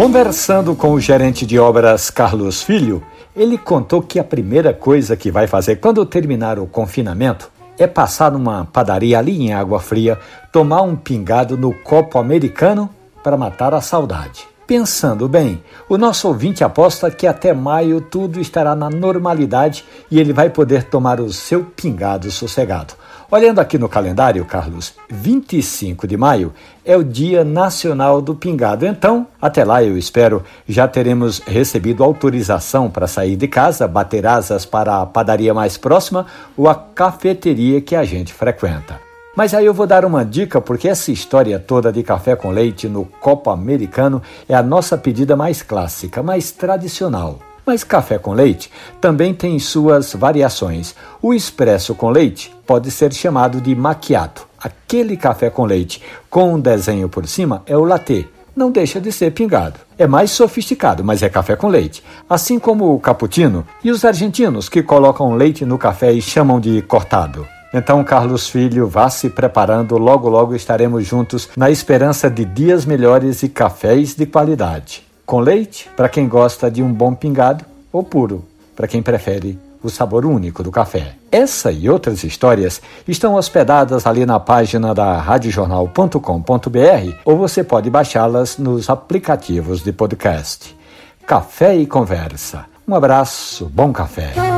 Conversando com o gerente de obras Carlos Filho, ele contou que a primeira coisa que vai fazer quando terminar o confinamento é passar numa padaria ali em Água Fria, tomar um pingado no copo americano para matar a saudade. Pensando bem, o nosso ouvinte aposta que até maio tudo estará na normalidade e ele vai poder tomar o seu pingado sossegado. Olhando aqui no calendário, Carlos, 25 de maio é o Dia Nacional do Pingado. Então, até lá eu espero já teremos recebido autorização para sair de casa, bater asas para a padaria mais próxima ou a cafeteria que a gente frequenta. Mas aí eu vou dar uma dica, porque essa história toda de café com leite no copo americano é a nossa pedida mais clássica, mais tradicional. Mas café com leite também tem suas variações. O expresso com leite pode ser chamado de macchiato. Aquele café com leite com um desenho por cima é o latte. Não deixa de ser pingado. É mais sofisticado, mas é café com leite. Assim como o cappuccino e os argentinos que colocam leite no café e chamam de cortado. Então, Carlos Filho, vá se preparando, logo logo estaremos juntos na esperança de dias melhores e cafés de qualidade. Com leite, para quem gosta de um bom pingado, ou puro, para quem prefere o sabor único do café. Essa e outras histórias estão hospedadas ali na página da radiojornal.com.br ou você pode baixá-las nos aplicativos de podcast. Café e Conversa. Um abraço, bom café.